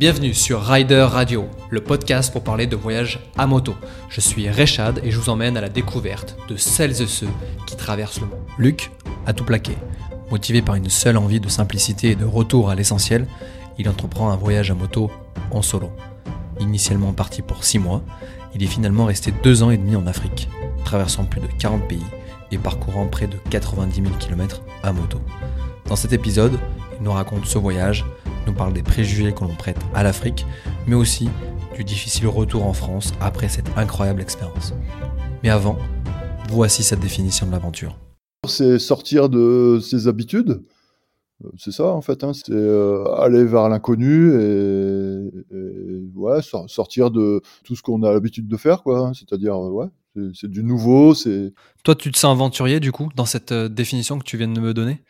Bienvenue sur Rider Radio, le podcast pour parler de voyage à moto. Je suis Rechad et je vous emmène à la découverte de celles et ceux qui traversent le monde. Luc a tout plaqué. Motivé par une seule envie de simplicité et de retour à l'essentiel, il entreprend un voyage à moto en solo. Initialement parti pour 6 mois, il est finalement resté 2 ans et demi en Afrique, traversant plus de 40 pays et parcourant près de 90 000 km à moto. Dans cet épisode, il nous raconte ce voyage, nous parle des préjugés que l'on prête à l'Afrique, mais aussi du difficile retour en France après cette incroyable expérience. Mais avant, voici sa définition de l'aventure. C'est sortir de ses habitudes. Euh, c'est ça en fait, hein. c'est euh, aller vers l'inconnu et, ouais, sortir de tout ce qu'on a l'habitude de faire, quoi. Hein. C'est-à-dire, euh, ouais, c'est du nouveau. C'est. Toi, tu te sens aventurier du coup dans cette définition que tu viens de me donner?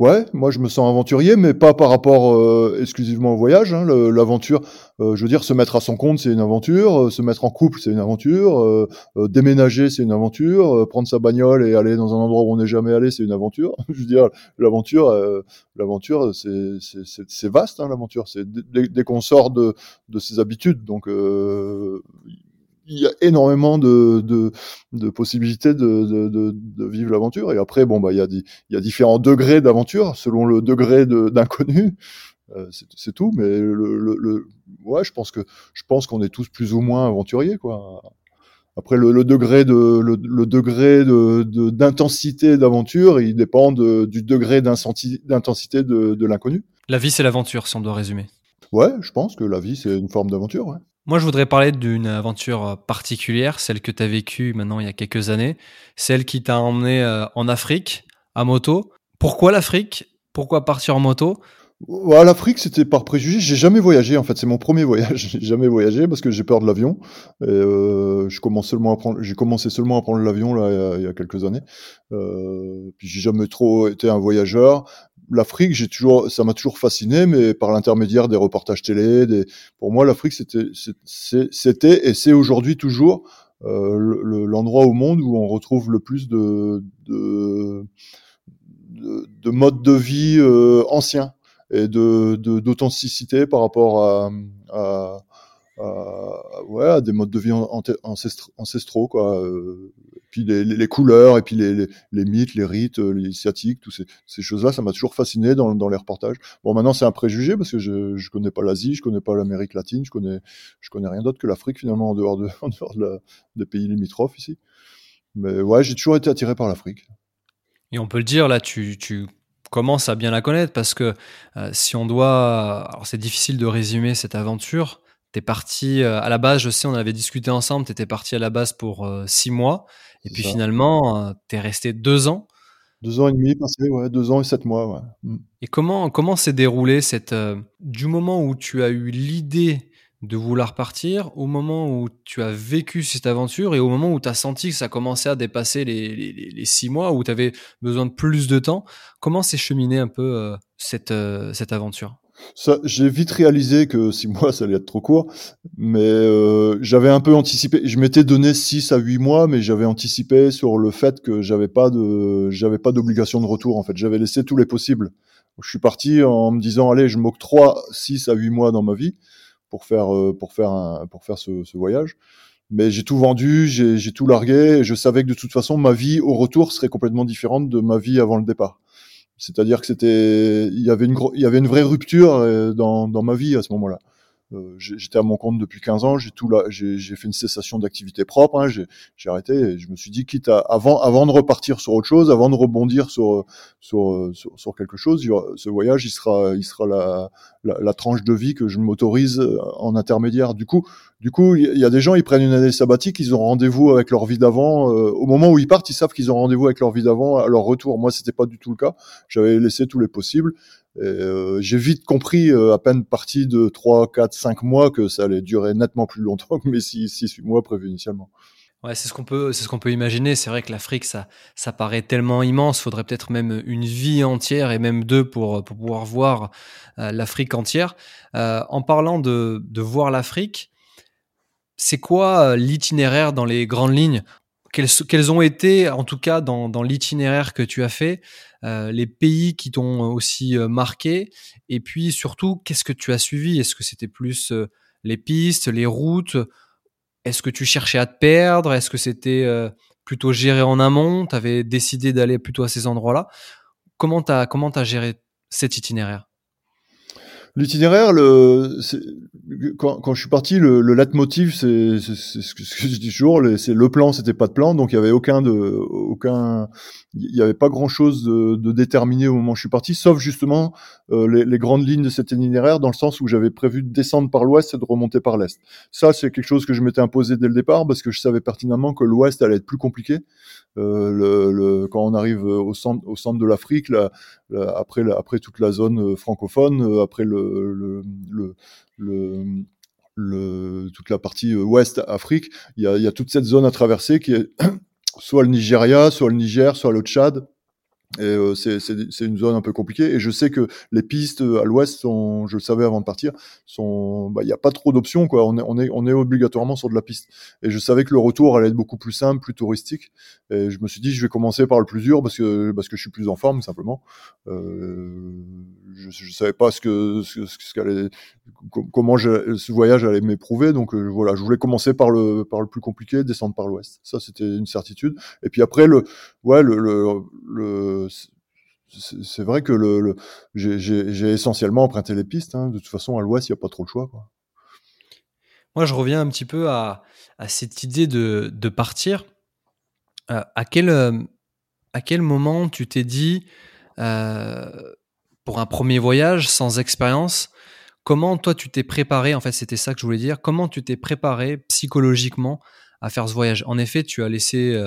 Ouais, moi je me sens aventurier, mais pas par rapport euh, exclusivement au voyage. Hein. L'aventure, euh, je veux dire, se mettre à son compte, c'est une aventure. Euh, se mettre en couple, c'est une aventure. déménager, c'est une aventure. prendre sa bagnole et aller dans un endroit où on n'est jamais allé, c'est une aventure. je veux dire, l'aventure, l'aventure, c'est vaste. Hein, l'aventure, c'est dès, dès qu'on sort de, de ses habitudes. Donc il y a énormément de, de, de possibilités de, de, de vivre l'aventure. Et après, bon, bah, il y a, il y a différents degrés d'aventure selon le degré d'inconnu. Euh, c'est tout. Mais le, le, ouais, je pense que je pense qu'on est tous plus ou moins aventuriers, quoi. Après, le, degré de le, degré de d'intensité d'aventure, il dépend du degré d'intensité de, de l'inconnu. La vie, c'est l'aventure, si on doit résumer. Ouais, je pense que la vie, c'est une forme d'aventure. Ouais. Moi, je voudrais parler d'une aventure euh, particulière, celle que tu as vécue maintenant il y a quelques années, celle qui t'a emmené euh, en Afrique à moto. Pourquoi l'Afrique? Pourquoi partir en moto? L'Afrique, c'était par préjugé. J'ai jamais voyagé. En fait, c'est mon premier voyage. J'ai jamais voyagé parce que j'ai peur de l'avion. Euh, prendre. J'ai commencé seulement à prendre l'avion il y, a, quelques années. Puis j'ai jamais trop été un voyageur l'Afrique, j'ai toujours, ça m'a toujours fasciné, mais par l'intermédiaire des reportages télé, des, pour moi, l'Afrique, c'était, c'était et c'est aujourd'hui toujours euh, l'endroit au monde où on retrouve le plus de, de, de, modes de vie euh, anciens et de, d'authenticité par rapport à, à, à des modes de vie ancestraux, quoi. Euh, puis les, couleurs, et puis les, les, mythes, les rites, euh, les sciatiques, toutes ces, choses-là, ça m'a toujours fasciné dans, dans les reportages. Bon, maintenant c'est un préjugé parce que je, je connais pas l'Asie, je connais pas l'Amérique latine, je connais, je connais rien d'autre que l'Afrique finalement en dehors de, en dehors de des pays limitrophes ici. Mais ouais, j'ai toujours été attiré par l'Afrique. Et on peut le dire là, tu, tu commences à bien la connaître parce que euh, si on doit, alors c'est difficile de résumer cette aventure. T'es parti euh, à la base, je sais, on avait discuté ensemble. T'étais parti à la base pour six mois. Et puis finalement, euh, tu es resté deux ans. Deux ans et demi passé, ouais, deux ans et sept mois. Ouais. Mm. Et comment comment s'est déroulé cette euh, du moment où tu as eu l'idée de vouloir partir, au moment où tu as vécu cette aventure et au moment où tu as senti que ça commençait à dépasser les, les, les six mois, où tu avais besoin de plus de temps, comment s'est cheminé un peu euh, cette, cette aventure? J'ai vite réalisé que six mois, ça allait être trop court, mais euh, j'avais un peu anticipé. Je m'étais donné six à huit mois, mais j'avais anticipé sur le fait que j'avais pas de, j'avais pas d'obligation de retour. En fait, j'avais laissé tous les possibles. Je suis parti en me disant, allez, je m'octroie six à huit mois dans ma vie pour faire, euh, pour faire un, pour faire ce, ce voyage. Mais j'ai tout vendu, j'ai tout largué. Et je savais que de toute façon, ma vie au retour serait complètement différente de ma vie avant le départ. C'est-à-dire que c'était, il y avait une, il y avait une vraie rupture euh, dans, dans ma vie à ce moment-là. Euh, j'étais à mon compte depuis 15 ans, j'ai tout là, j'ai fait une cessation d'activité propre, hein, j'ai arrêté et je me suis dit quitte à avant avant de repartir sur autre chose, avant de rebondir sur sur sur, quelque chose, ce voyage il sera il sera la, la, la tranche de vie que je m'autorise en intermédiaire. Du coup du coup il y a des gens ils prennent une année sabbatique, ils ont rendez-vous avec leur vie d'avant. Euh, au moment où ils partent, ils savent qu'ils ont rendez-vous avec leur vie d'avant à leur retour. Moi c'était pas du tout le cas. J'avais laissé tous les possibles. Euh, j'ai vite compris, euh, à peine parti de 3, 4, 5 mois, que ça allait durer nettement plus longtemps que mes 6, 6 mois prévus initialement. Ouais, c'est ce qu'on peut, ce qu'on peut imaginer. C'est vrai que l'Afrique, ça, ça paraît tellement immense. Faudrait peut-être même une vie entière et même deux pour, pour pouvoir voir euh, l'Afrique entière. en parlant de, de voir l'Afrique, c'est quoi l'itinéraire dans les grandes lignes? Quels, quels, ont été, en tout cas dans, dans l'itinéraire que tu as fait, euh, les pays qui t'ont aussi euh, marqué, et puis surtout, qu'est-ce que tu as suivi? Est-ce que c'était plus euh, les pistes, les routes? Est-ce que tu cherchais à te perdre? Est-ce que c'était plutôt géré en amont? Tu avais décidé d'aller plutôt à ces endroits-là. Comment tu comment as géré cet itinéraire? L'itinéraire, le, quand, quand, je suis parti, le, le leitmotiv, c'est ce que je dis toujours, c'est le plan, c'était pas de plan, donc il y avait aucun de, aucun, il y avait pas grand chose de, de, déterminé au moment où je suis parti, sauf justement euh, les, les, grandes lignes de cet itinéraire, dans le sens où j'avais prévu de descendre par l'ouest et de remonter par l'est. Ça, c'est quelque chose que je m'étais imposé dès le départ, parce que je savais pertinemment que l'ouest allait être plus compliqué. Euh, le, le, quand on arrive au centre, au centre de l'Afrique, après, toute la zone euh, francophone, euh, après le, toute la partie ouest Afrique, il y a toute cette zone à traverser qui est soit le Nigeria, soit le Niger, soit le Tchad, et euh, c'est une zone un peu compliquée. Et je sais que les pistes euh, à l'ouest sont, je le savais avant de partir, sont, bah, il n'y a pas trop d'options quoi. On est, on est, on est obligatoirement sur de la piste. Et je savais que le retour allait être beaucoup plus simple, plus touristique. Et je me suis dit, je vais commencer par le plus dur parce que parce que je suis plus en forme simplement. Euh, je, je savais pas ce que ce, qu'allait, comment ce voyage allait m'éprouver. Donc euh, voilà, je voulais commencer par le par le plus compliqué, descendre par l'ouest. Ça c'était une certitude. Et puis après le, ouais le, le, le c'est vrai que le, j'ai essentiellement emprunté les pistes. Hein. De toute façon, à l'ouest, il n'y a pas trop le choix. Moi, je reviens un petit peu à, cette idée de, partir. Euh, à, quel, euh, à quel moment tu t'es dit, euh, pour un premier voyage sans expérience, comment toi tu t'es préparé En fait, c'était ça que je voulais dire. Comment tu t'es préparé psychologiquement à faire ce voyage? En effet, tu as laissé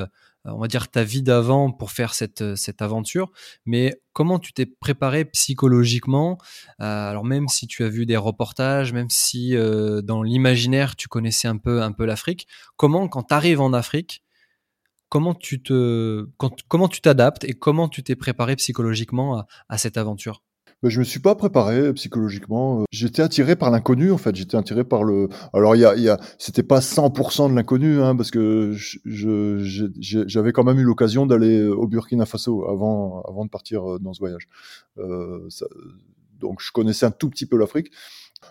on va dire, ta vie d'avant pour faire cette, euh, cette aventure, mais comment tu t'es préparé psychologiquement? Euh, Alors même si tu as vu des reportages, même si dans l'imaginaire tu connaissais un peu, un peu l'Afrique, comment quand tu arrives en Afrique, comment tu te, comment tu t'adaptes et comment tu t'es préparé psychologiquement à cette aventure? Je je me suis pas préparé psychologiquement. J'étais attiré par l'inconnu en fait. J'étais attiré par le. Alors il y a, y a... c'était pas 100% de l'inconnu hein, parce que j'avais quand même eu l'occasion d'aller au Burkina Faso avant, avant de partir euh, dans ce voyage. Euh, ça... Donc je connaissais un tout petit peu l'Afrique.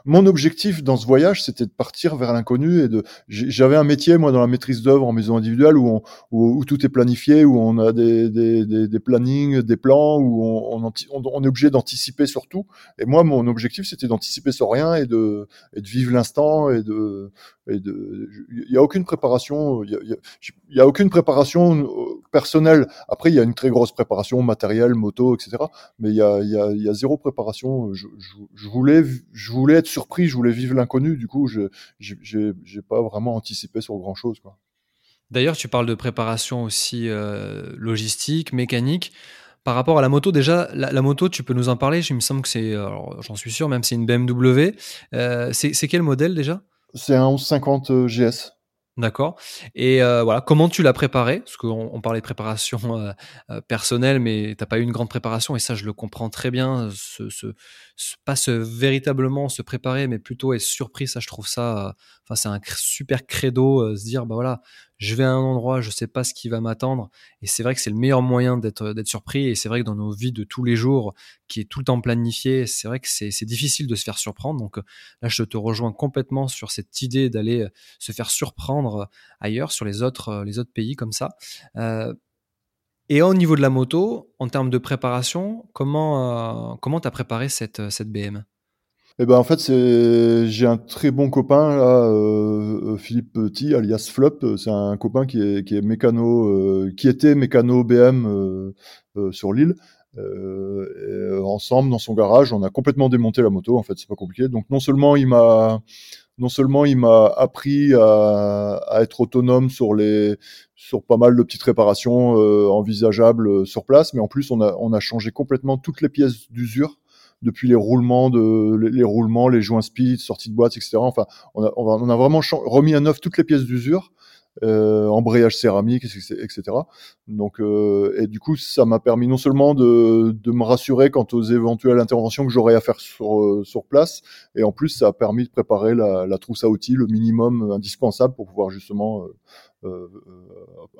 Mon objectif dans ce voyage, c'était de partir vers l'inconnu et de. J'avais un métier moi dans la maîtrise d'œuvre en maison individuelle où, on, où, tout est planifié, où on a des, des, des, des plannings, des plans, où on, on, on est obligé d'anticiper sur tout. Et moi, mon objectif, c'était d'anticiper sur rien et de, et de vivre l'instant et de. Et de. Il y a aucune préparation. Il y a, il y a aucune préparation personnelle. Après, il y a une très grosse préparation matérielle, moto, etc. Mais il y a, il y a, il y a zéro préparation. Je, je, je voulais, je voulais être surpris, je voulais vivre l'inconnu. Du coup, je j'ai pas vraiment anticipé sur grand chose. Quoi. D'ailleurs, tu parles de préparation aussi euh, logistique, mécanique. Par rapport à la moto, déjà, la, moto, tu peux nous en parler? Il me semble que c'est, j'en suis sûr, même c'est une BMW. Euh, c'est quel modèle déjà? C'est un 1150 GS. D'accord. Et euh, voilà, comment tu l'as préparé? Parce qu'on on parlait de préparation euh, euh, personnelle, mais t'as pas eu une grande préparation, et ça, je le comprends très bien. Ce, ce, pas se véritablement se préparer, mais plutôt être surpris. Ça, je trouve ça. Enfin, c'est un super credo, se dire, bah voilà, je vais à un endroit, je sais pas ce qui va m'attendre. Et c'est vrai que c'est le meilleur moyen d'être d'être surpris. Et c'est vrai que dans nos vies de tous les jours, qui est tout le temps planifié, c'est vrai que c'est difficile de se faire surprendre. Donc là, je te rejoins complètement sur cette idée d'aller se faire surprendre ailleurs, sur les autres les autres pays comme ça. Euh, et au niveau de la moto, en termes de préparation, comment euh, comment t'as préparé cette cette BM eh ben en fait j'ai un très bon copain euh, euh Philippe Petit alias Flop. C'est un copain qui est qui est mécano, euh, qui était mécano BM euh, euh sur l'île. ensemble dans son garage, on a complètement démonté la moto. En fait, c'est pas compliqué. Donc non seulement il m'a non seulement il m'a appris à, à, être autonome sur les sur pas mal de petites réparations envisageables sur place, mais en plus on a on a changé complètement toutes les pièces d'usure depuis les roulements, de, les, roulements, les joints speed, sorties de boîte, etc. Enfin, on a, on a vraiment remis à neuf toutes les pièces d'usure. Euh, embrayage céramique, etc. Donc, euh, et du coup, ça m'a permis non seulement de, de, me rassurer quant aux éventuelles interventions que j'aurais à faire sur, euh, sur place, et en plus, ça a permis de préparer la, la trousse à outils, le minimum indispensable pour pouvoir justement euh, euh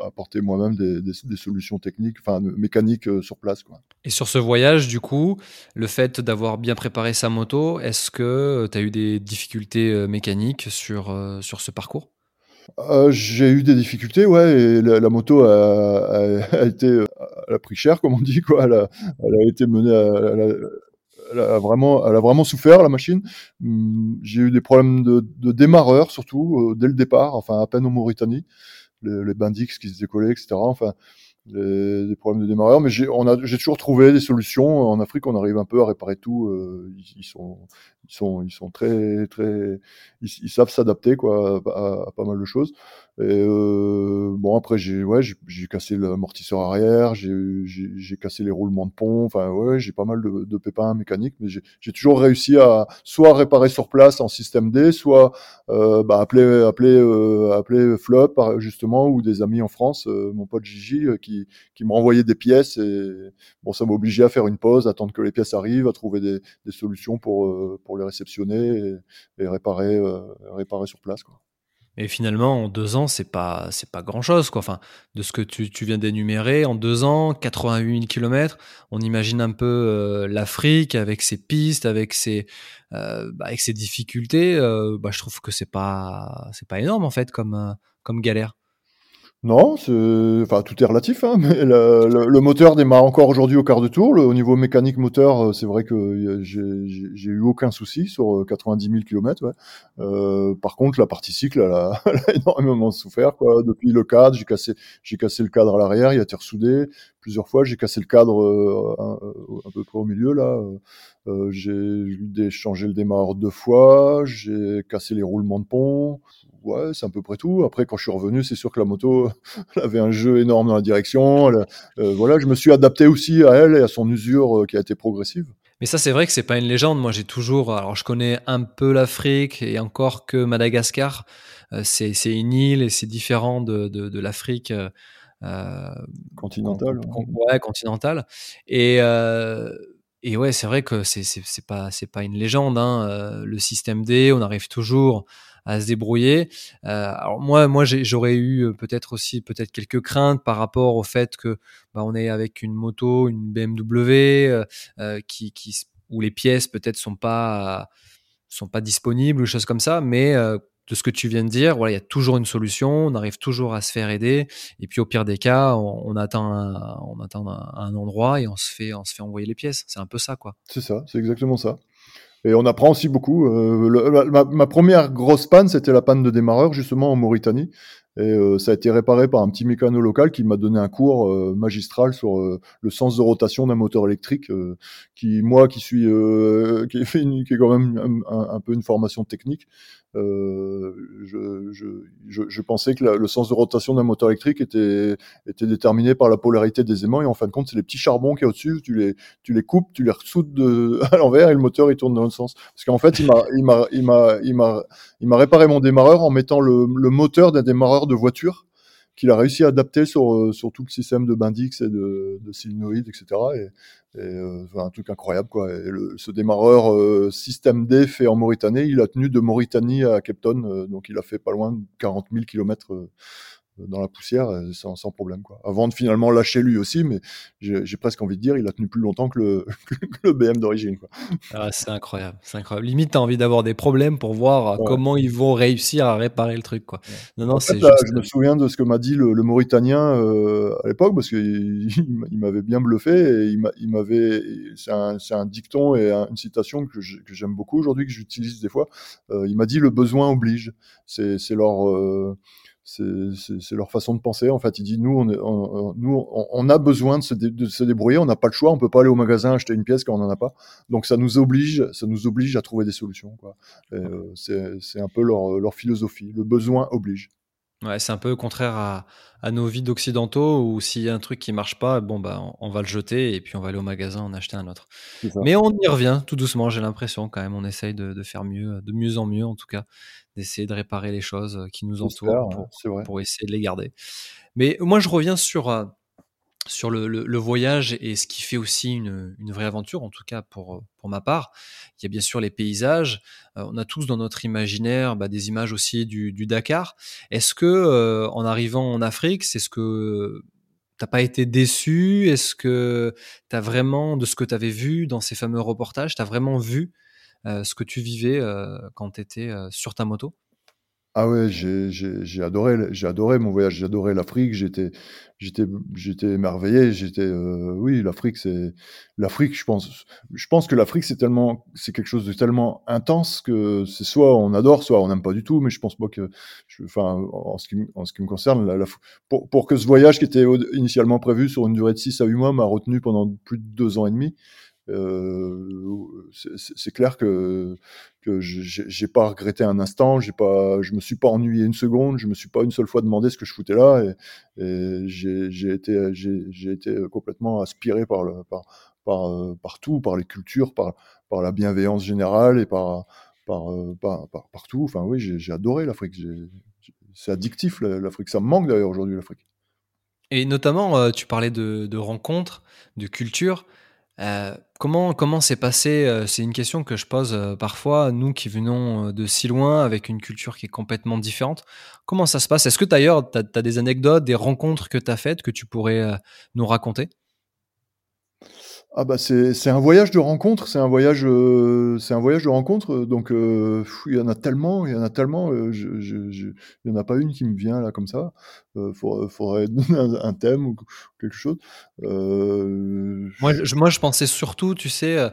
apporter moi-même des, des, des, solutions techniques, enfin mécaniques sur place. Quoi. Et sur ce voyage, du coup, le fait d'avoir bien préparé sa moto, est-ce que tu as eu des difficultés mécaniques sur, sur ce parcours? Euh, j'ai eu des difficultés, ouais, et la, la moto a, a, a, été, elle a pris cher, comme on dit, quoi. Elle a, elle a été menée, à, elle, elle a vraiment, elle a vraiment souffert la machine. Hum, j'ai eu des problèmes de, de démarreur surtout euh, dès le départ, enfin à peine en Mauritanie, les, les Bendix qui se décollaient, etc. Enfin, des, des problèmes de démarreur, mais j'ai, on a, j'ai toujours trouvé des solutions. En Afrique, on arrive un peu à réparer tout. Euh, ils, sont, ils sont, ils sont très, très, ils, savent s'adapter quoi à, pas mal de choses. Et euh, bon après j'ai, ouais, j'ai, cassé l'amortisseur arrière, j'ai, j'ai, cassé les roulements de pont. Enfin ouais, j'ai pas mal de, de pépins mécaniques, mais j'ai, toujours réussi à soit réparer sur place en système D, soit euh, bah, appeler, appeler, euh, appeler Flop justement ou des amis en France, mon pote Gigi qui, qui me renvoyait des pièces et bon ça m'obligeait à faire une pause, attendre que les pièces arrivent, à trouver des, des solutions pour pour les réceptionner et, et réparer, réparer sur place. Quoi. Et finalement, en deux ans, c'est pas c'est pas grand chose quoi. Enfin, de ce que tu, tu viens d'énumérer, en deux ans, 88 000 kilomètres, on imagine un peu euh, l'Afrique avec ses pistes, avec ses euh, bah, avec ses difficultés. Euh, bah, je trouve que c'est pas c'est pas énorme en fait comme comme galère. Non, enfin tout est relatif, hein, mais le, le, le, moteur démarre encore aujourd'hui au quart de tour. Le, au niveau mécanique moteur, euh, c'est vrai que j'ai eu aucun souci sur 90 000 km. Ouais. Euh, par contre, la partie cycle, elle a, elle a énormément souffert. Quoi. Depuis le cadre, j'ai cassé, j'ai cassé le cadre à l'arrière, il a été ressoudé plusieurs fois. J'ai cassé le cadre euh, un, un, peu près au milieu là. Euh, j'ai changé le démarreur deux fois. J'ai cassé les roulements de pont ouais, c'est à peu près tout. Après, quand je suis revenu, c'est sûr que la moto elle avait un jeu énorme dans la direction. Elle, euh, voilà, je me suis adapté aussi à elle et à son usure euh, qui a été progressive. Mais ça, c'est vrai que c'est pas une légende. Moi, j'ai toujours, alors je connais un peu l'Afrique et encore que Madagascar, euh, c'est une île et c'est différent de, de, de l'Afrique. Euh, continentale. Ouais, continentale. Et euh, et ouais, c'est vrai que c'est c'est pas c'est pas une légende. Hein. Le système D, on arrive toujours à se débrouiller. Euh, alors moi, moi, j'aurais eu euh, peut-être aussi peut-être quelques craintes par rapport au fait que bah, on est avec une moto, une BMW euh, qui, qui où les pièces peut-être sont pas sont pas disponibles ou choses comme ça, mais de ce que tu viens de dire, voilà, il y a toujours une solution, on arrive toujours à se faire aider, et puis au pire des cas, on, on attend, un, on attend un, un, endroit et on se fait, on se fait envoyer les pièces. C'est un peu ça, quoi. C'est ça, c'est exactement ça. Et on apprend aussi beaucoup. Euh, ma, première grosse panne, c'était la panne de démarreur, justement en Mauritanie. Et euh, ça a été réparé par un petit mécano local qui m'a donné un cours euh, magistral sur euh, le sens de rotation d'un moteur électrique, euh, qui moi qui suis qui, est qui est quand même un peu une formation technique, je, je, je, je, pensais que le sens de rotation d'un moteur électrique était était déterminé par la polarité des aimants et en fin de compte c'est les petits charbons qui est au-dessus, tu les tu les coupes, tu les ressoudes de, à l'envers et le moteur il tourne dans le sens. Parce qu'en fait il m'a il m'a il m'a il m'a réparé mon démarreur en mettant le, le moteur d'un démarreur de voiture qu'il a réussi à adapter sur, euh, sur tout le système de Bendix et de, de etc. Et, et euh, un truc incroyable, quoi. Et ce démarreur euh, système D fait en Mauritanie, il a tenu de Mauritanie à Cape euh, donc il a fait pas loin de 40 000 kilomètres dans la poussière sans, sans, problème quoi. Avant de finalement lâcher lui aussi, mais j'ai presque envie de dire il a tenu plus longtemps que le, que le BM d'origine. Ah, c'est incroyable, c'est incroyable. Limite t'as envie d'avoir des problèmes pour voir ouais. comment ils vont réussir à réparer le truc quoi. Ouais. Non non c'est. Juste... Je me souviens de ce que m'a dit le, le Mauritanien euh, à l'époque parce qu'il il, m'avait bien bluffé et il m'avait c'est un, un, dicton et un, une citation que j'aime beaucoup aujourd'hui que j'utilise des fois. Euh, il m'a dit le besoin oblige. C'est leur euh, c'est leur façon de penser. En fait, il dit nous, on, est, on, nous, on, a besoin de se, dé, de se débrouiller. On n'a pas le choix. On peut pas aller au magasin acheter une pièce quand on en a pas. Donc ça nous oblige, ça nous oblige à trouver des solutions. Quoi. Euh, c'est un peu leur, leur philosophie. Le besoin oblige. Ouais, c'est un peu contraire à, à nos vies d'occidentaux où s'il y a un truc qui marche pas, bon bah on, va le jeter et puis on va aller au magasin en acheter un autre. Mais on y revient tout doucement, j'ai l'impression quand même. On essaye de, de, faire mieux, de mieux en mieux en tout cas, d'essayer de réparer les choses qui nous entourent pour, pour, essayer de les garder. Mais moi je reviens sur euh, sur le, le, voyage et ce qui fait aussi une, une, vraie aventure, en tout cas pour, pour ma part. Il y a bien sûr les paysages. Euh, on a tous dans notre imaginaire bah, des images aussi du, du Dakar. Est-ce que euh, en arrivant en Afrique, c'est ce que t'as pas été déçu? Est-ce que tu as vraiment, de ce que tu avais vu dans ces fameux reportages, tu as vraiment vu euh, ce que tu vivais quand tu étais sur ta moto? Ah ouais, j'ai adoré j'ai adoré mon voyage, j'ai adoré l'Afrique, j'étais j'étais j'étais émerveillé, j'étais euh, oui, l'Afrique c'est l'Afrique, je pense je pense que l'Afrique c'est tellement c'est quelque chose de tellement intense que c'est soit on adore, soit on n'aime pas du tout, mais je pense pas que enfin en ce qui en ce qui me concerne pour pour que ce voyage qui était initialement prévu sur une durée de 6 à 8 mois m'a retenu pendant plus de deux ans et demi. Euh, c'est clair que que j'ai pas regretté un instant, j'ai pas, je me suis pas ennuyé une seconde, je me suis pas une seule fois demandé ce que je foutais là, et, j'ai été j'ai été complètement aspiré par par euh, par tout, par les cultures, par par la bienveillance générale et par par, euh, par, par partout. Enfin oui, j'ai adoré l'Afrique. C'est addictif l'Afrique. Ça me manque d'ailleurs aujourd'hui l'Afrique. Et notamment, tu parlais de, rencontres, de culture. Euh, comment comment s'est passé euh, C'est une question que je pose euh, parfois, nous qui venons de si loin avec une culture qui est complètement différente. Comment ça se passe? Est-ce que d'ailleurs, tu as, des anecdotes, des rencontres que tu as faites que tu pourrais nous raconter? Ah bah c'est un voyage de rencontre, c'est un voyage euh, c'est un voyage de rencontre. Donc euh, il y en a tellement, il y en a tellement. Euh, je, je, je, il y en a pas une qui me vient là comme ça. Euh, faudrait, faudrait donner un, un, thème ou quelque chose. moi, je, moi, je pensais surtout, tu sais,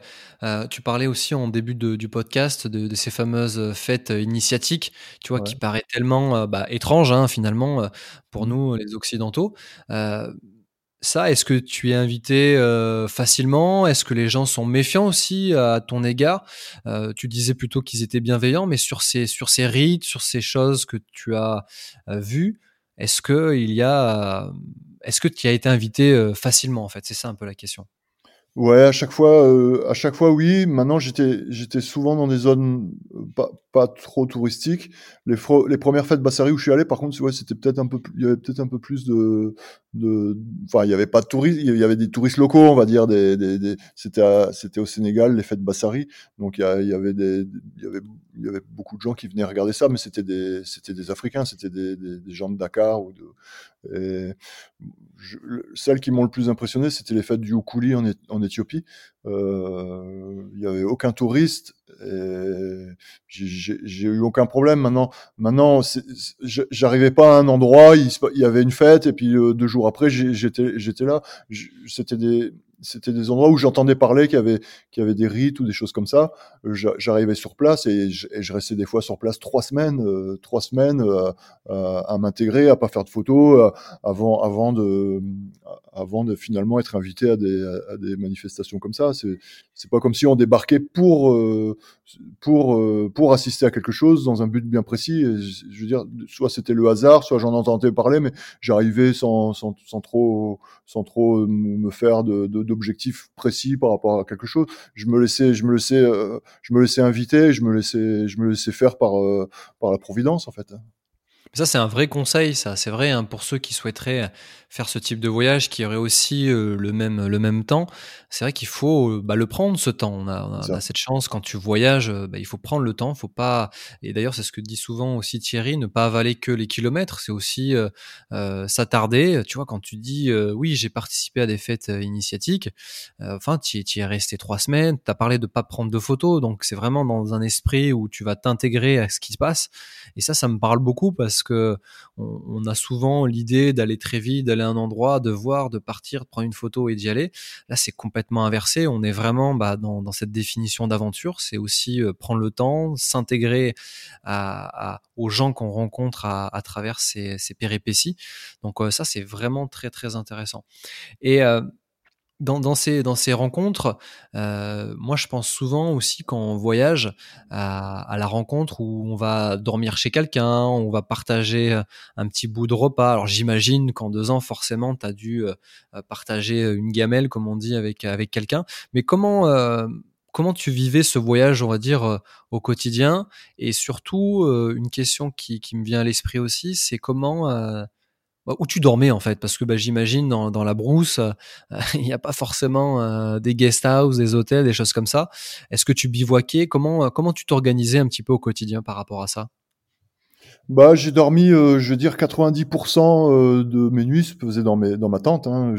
tu parlais aussi en début de, du podcast de, de, ces fameuses fêtes initiatiques, tu vois, qui paraît tellement bah, étrange hein, finalement pour nous les occidentaux ça, est-ce que tu es invité euh, facilement? Est-ce que les gens sont méfiants aussi à ton égard? Euh, Tu disais plutôt qu'ils étaient bienveillants, mais sur ces sur ces rites, sur ces choses que tu as euh, vues, est-ce que il y a, est-ce que tu as été invité facilement en fait? C'est ça un peu la question. Ouais, à chaque fois, euh, à chaque fois, oui. Maintenant, j'étais, j'étais souvent dans des zones euh, pas, pas trop touristiques. Les, les premières fêtes Bassari où je suis allé, par contre, ouais, c'était peut-être un peu, il y avait peut-être un peu plus de, de, enfin, il y avait pas de touristes, il y avait des touristes locaux, on va dire, des, des, des c'était, c'était au Sénégal les fêtes Bassari, donc il y, avait des, il y avait, il y avait beaucoup de gens qui venaient regarder ça, mais c'était des, c'était des Africains, c'était des, des, des, gens de Dakar ou de, et je, celles qui m'ont le plus impressionné, c'était les fêtes du Ukuli en, en Éthiopie. Euh, il y avait aucun touriste. J'ai eu aucun problème. Maintenant, maintenant, j'arrivais pas à un endroit, il, il, y avait une fête et puis euh, deux jours après, j'étais là. C'était des c'était des endroits où j'entendais parler qu'il y avait des rites ou des choses comme ça. J'arrivais sur place et je, restais des fois sur place trois semaines, euh, trois semaines euh, à m'intégrer, à pas faire de photos, euh, avant avant de avant de finalement être invité à des à, des manifestations comme ça. C'est c'est pas comme si on débarquait pour pour pour assister à quelque chose dans un but bien précis. je, veux dire, soit c'était le hasard, soit j'en entendais parler, mais j'arrivais sans, sans sans trop sans trop me faire de objectif précis par rapport à quelque chose. Je me laissais, inviter, je me laissais, faire par euh, par la providence en fait. Ça, c'est un vrai conseil, ça. C'est vrai hein, pour ceux qui souhaiteraient faire ce type de voyage, qui aurait aussi euh, le même le même temps. C'est vrai qu'il faut euh, bah, le prendre ce temps. On a, on a, cette chance quand tu voyages, euh, bah, il faut prendre le temps. Faut pas. Et d'ailleurs, c'est ce que dit souvent aussi Thierry, ne pas avaler que les kilomètres. C'est aussi euh, s'attarder. Tu vois, quand tu dis oui, j'ai participé à des fêtes initiatiques. Enfin, tu y es resté trois semaines. Tu as parlé de pas prendre de photos, donc c'est vraiment dans un esprit où tu vas t'intégrer à ce qui se passe. Et ça, ça me parle beaucoup parce on, a souvent l'idée d'aller très vite, d'aller à un endroit, de voir, de partir, de prendre une photo et d'y aller. Là, c'est complètement inversé. On est vraiment bah, dans, cette définition d'aventure. C'est aussi euh, prendre le temps, s'intégrer aux gens qu'on rencontre à, travers ces, péripéties. Donc euh, ça, c'est vraiment très très intéressant. Et euh, dans, ces, rencontres, euh, moi je pense souvent aussi quand on voyage à, la rencontre où on va dormir chez quelqu'un, on va partager euh, un petit bout de repas. Alors j'imagine qu'en deux ans, forcément, tu as dû euh, partager une gamelle, comme on dit, avec, quelqu'un. Mais comment, comment tu vivais ce voyage, on va dire, au quotidien? Et surtout, une question qui me vient à l'esprit aussi, c'est comment bah, où tu dormais en fait Parce que bah, j'imagine dans, la brousse, euh, il n'y a pas forcément euh, des guest house, des hôtels, des choses comme ça. Est-ce que tu bivouaquais? Comment, euh, comment tu t'organisais un petit peu au quotidien par rapport à ça? Bah, j'ai dormi, je veux dire, 90% de mes nuits se faisaient dans, ma tente. Hein.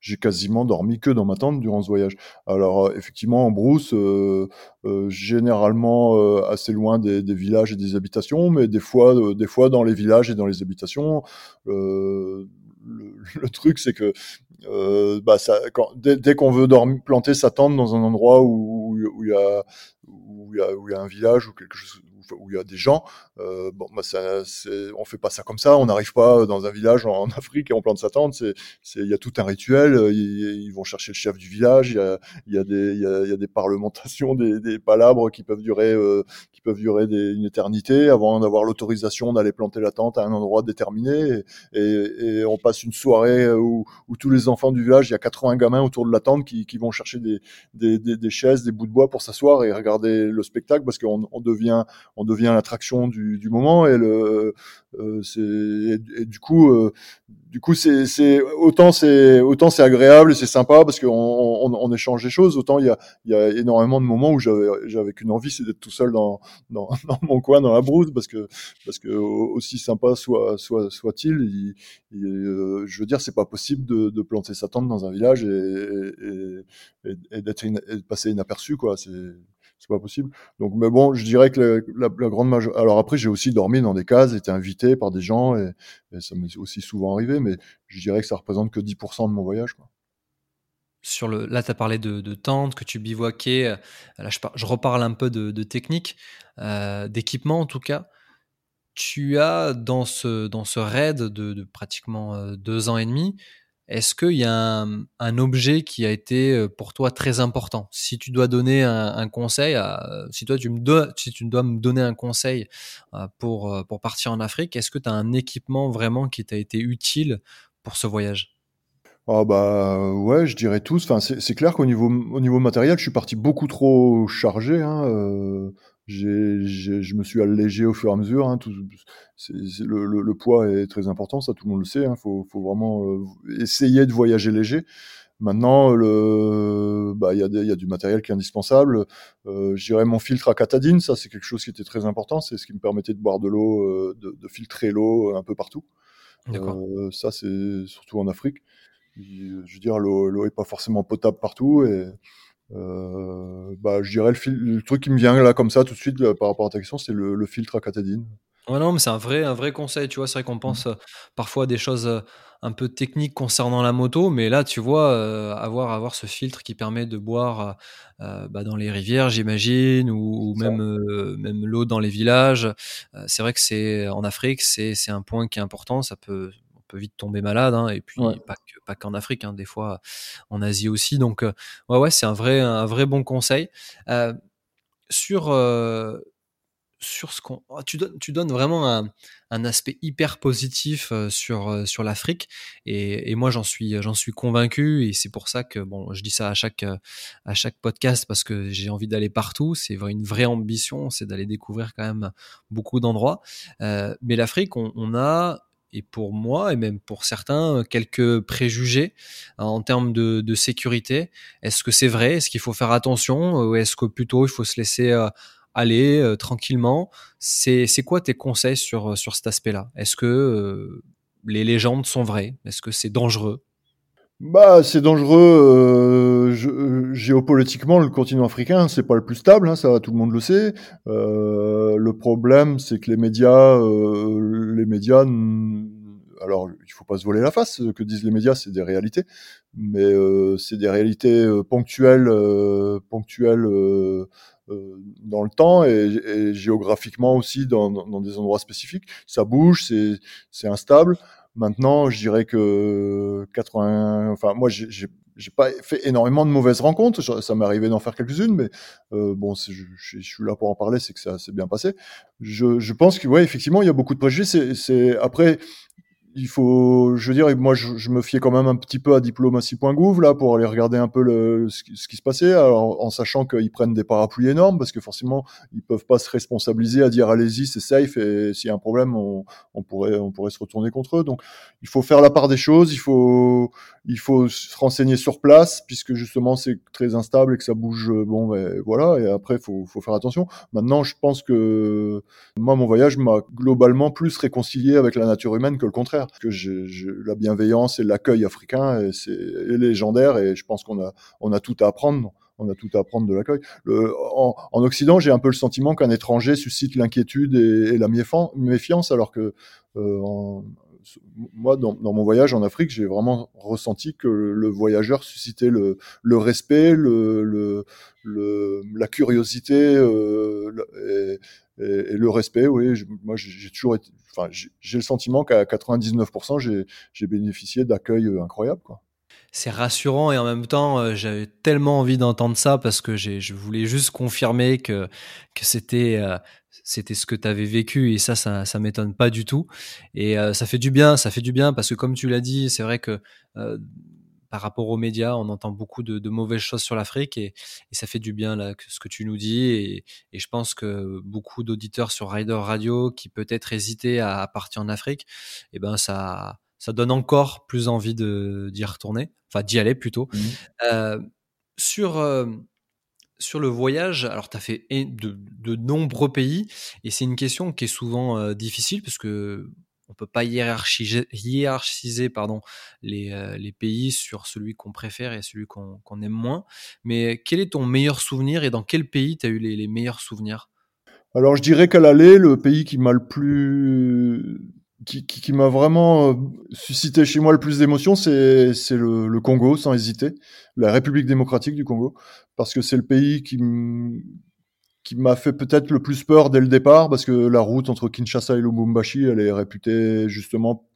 J'ai quasiment dormi que dans ma tente durant ce voyage. Alors euh, effectivement en brousse, euh, euh, généralement assez loin des, villages et des habitations, mais des fois, des fois dans les villages et dans les habitations. Le, truc, c'est que bah, dès, qu'on veut planter sa tente dans un endroit où il y où y où il y a un village ou quelque chose où il y a des gens. Euh, bon, bah on fait pas ça comme ça. On n'arrive pas dans un village en, Afrique et on plante sa tente. C'est, il y a tout un rituel. Ils, ils, vont chercher le chef du village. Il y a, il y a des, il y a, des parlementations, des, des, palabres qui peuvent durer, euh, qui peuvent durer des, une éternité avant d'avoir l'autorisation d'aller planter la tente à un endroit déterminé. Et, et, on passe une soirée où, où, tous les enfants du village, il y a 80 gamins autour de la tente qui, qui vont chercher des, des, des, chaises, des bouts de bois pour s'asseoir et regarder le spectacle parce qu'on on devient, devient l'attraction du, du, moment et le euh, c'est et, du coup euh, du coup c'est c'est autant c'est autant c'est agréable c'est sympa parce qu'on on, on, échange des choses autant il y a il y a énormément de moments où j'avais j'avais qu'une envie c'est d'être tout seul dans, dans, dans mon coin dans la brousse parce que parce que aussi sympa soit soit soit-il euh, je veux dire c'est pas possible de, de planter sa tente dans un village et et, et d'être de passer inaperçu quoi. C'est c'est pas possible. Donc, mais bon, je dirais que la, grande majorité. Alors après, j'ai aussi dormi dans des cases, été invité par des gens, et, ça m'est aussi souvent arrivé, mais je dirais que ça représente que 10% de mon voyage. Sur le, là, tu as parlé de, de tentes, que tu bivouaquais. Euh, là, je, je reparle un peu de, technique, euh, d'équipement en tout cas. Tu as dans ce, dans ce raid de, de pratiquement euh, deux ans et demi, est-ce qu'il y a un, objet qui a été euh, pour toi très important? Si tu dois donner un, conseil, si toi tu me dois, si tu dois me donner un conseil euh, pour, euh, partir en Afrique, est-ce que tu as un équipement vraiment qui t'a été utile pour ce voyage? Ah bah ouais, je dirais tous. Enfin, c'est clair qu'au niveau au niveau matériel, je suis parti beaucoup trop chargé. Hein, je me suis allégé au fur et à mesure. Hein, tout, le, le, le, poids est très important, ça tout le monde le sait. Il hein, faut, faut, vraiment euh, essayer de voyager léger. Maintenant, bah, il y, a y a du matériel qui est indispensable. Euh, je dirais mon filtre à catadine, ça c'est quelque chose qui était très important. C'est ce qui me permettait de boire de l'eau, euh, de, de, filtrer l'eau un peu partout. Euh, ça c'est surtout en Afrique. Je veux dire, l'eau est pas forcément potable partout et euh, bah, je dirais le, le, truc qui me vient là comme ça tout de suite par rapport à ta question, c'est le, le, filtre à catadine. Ouais, non, mais c'est un vrai, un vrai conseil, tu vois. C'est vrai qu'on pense mmh. parfois à des choses un peu techniques concernant la moto, mais là, tu vois, euh, avoir, avoir ce filtre qui permet de boire euh, bah, dans les rivières, j'imagine, ou, ou même, même l'eau dans les villages. c'est vrai que c'est en Afrique, c'est un point qui est important. Ça peut peut vite tomber malade, hein, et puis pas qu'en Afrique, hein, des fois en Asie aussi. Donc euh, ouais, ouais, c'est un vrai, un vrai bon conseil. Euh, sur euh, sur ce qu'on, oh, tu donnes, tu donnes vraiment un, un aspect hyper positif sur sur l'Afrique, et, et, moi j'en suis j'en suis convaincu, et c'est pour ça que bon, je dis ça à chaque à chaque podcast parce que j'ai envie d'aller partout. C'est une vraie ambition, c'est d'aller découvrir quand même beaucoup d'endroits. mais l'Afrique, on, on a et pour moi et même pour certains quelques préjugés hein, en termes de, de sécurité. Est-ce que c'est vrai? Est-ce qu'il faut faire attention? Ou est-ce que plutôt il faut se laisser euh, aller euh, tranquillement? C'est quoi tes conseils sur sur cet aspect-là? Est-ce que euh, les légendes sont vraies? Est-ce que c'est dangereux? Bah, c'est dangereux géopolitiquement. Le continent africain, c'est pas le plus stable, hein, ça tout le monde le sait. Euh, le problème, c'est que les médias, euh, les médias, alors il faut pas se voler la face. Ce que disent les médias, c'est des réalités, mais euh, c'est des réalités euh, ponctuelles, euh, ponctuelles. dans le temps et, et géographiquement aussi dans, dans, des endroits spécifiques. Ça bouge, c'est instable. Maintenant, je dirais que 80, enfin moi j'ai pas fait énormément de mauvaises rencontres. Ça m'est arrivé d'en faire quelques-unes, mais euh, bon, je, suis là pour en parler, c'est que ça s'est bien passé. Je, je pense que ouais, effectivement, il y a beaucoup de préjugés. C'est après, il faut, je veux dire, moi, je, je, me fiais quand même un petit peu à diplomatie.gouv là pour aller regarder un peu le, ce, qui, ce qui se passait, alors, en sachant qu'ils prennent des parapluies énormes parce que forcément, ils peuvent pas se responsabiliser à dire allez-y, c'est safe et s'il y a un problème, on, on, pourrait, on pourrait se retourner contre eux. Donc, il faut faire la part des choses, il faut, il faut se renseigner sur place puisque justement c'est très instable et que ça bouge. Bon, ben voilà. Et après, faut, faut faire attention. Maintenant, je pense que moi, mon voyage m'a globalement plus réconcilié avec la nature humaine que le contraire que la bienveillance et l'accueil africain, c'est légendaire et je pense qu'on a, on a tout à apprendre. On a tout à apprendre de l'accueil. En, en, Occident, j'ai un peu le sentiment qu'un étranger suscite l'inquiétude et, la méfiance, alors que euh, moi, dans, mon voyage en Afrique, j'ai vraiment ressenti que le voyageur suscitait le, respect, la curiosité euh, et, et, le respect. Oui, moi, j'ai toujours été, enfin, j'ai le sentiment qu'à 99%, j'ai bénéficié d'accueil euh, incroyable, quoi c'est rassurant et en même temps euh, j'avais tellement envie d'entendre ça parce que je voulais juste confirmer que que c'était euh, ce que tu avais vécu et ça ça ça m'étonne pas du tout et ça fait du bien ça fait du bien parce que comme tu l'as dit c'est vrai que par rapport aux médias, on entend beaucoup de, de mauvaises choses sur l'Afrique et, et, ça fait du bien là ce que tu nous dis et, et je pense que beaucoup d'auditeurs sur Rider Radio qui peut-être hésitaient à, partir en Afrique, et eh ben ça ça donne encore plus envie d'y retourner, enfin d'y aller plutôt. Mmh. Euh, sur euh, sur le voyage, alors tu as fait de, de, nombreux pays et c'est une question qui est souvent euh, difficile parce que on peut pas hiérarchiser, euh, les, pays sur celui qu'on préfère et celui qu'on aime moins. Mais quel est ton meilleur souvenir et dans quel pays tu as eu les, meilleurs souvenirs? Alors je dirais qu'à l'aller, le pays qui m'a le plus qui m'a vraiment euh, suscité chez moi le plus d'émotions, c'est le, le Congo, sans hésiter, la République démocratique du Congo, parce que c'est le pays qui, qui m'a fait peut-être le plus peur dès le départ, parce que la route entre Kinshasa et Lubumbashi, elle est réputée justement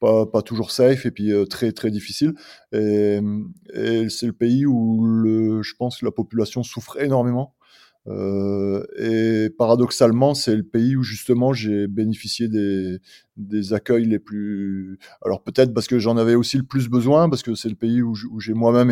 pas, pas toujours safe et puis euh, très très difficile. Et, c'est le pays où le, je pense que la population souffre énormément. Euh, et paradoxalement, c'est le pays où justement j'ai bénéficié des, des accueils les plus. Alors peut-être parce que j'en avais aussi le plus besoin, parce que c'est le pays où, j'ai moi-même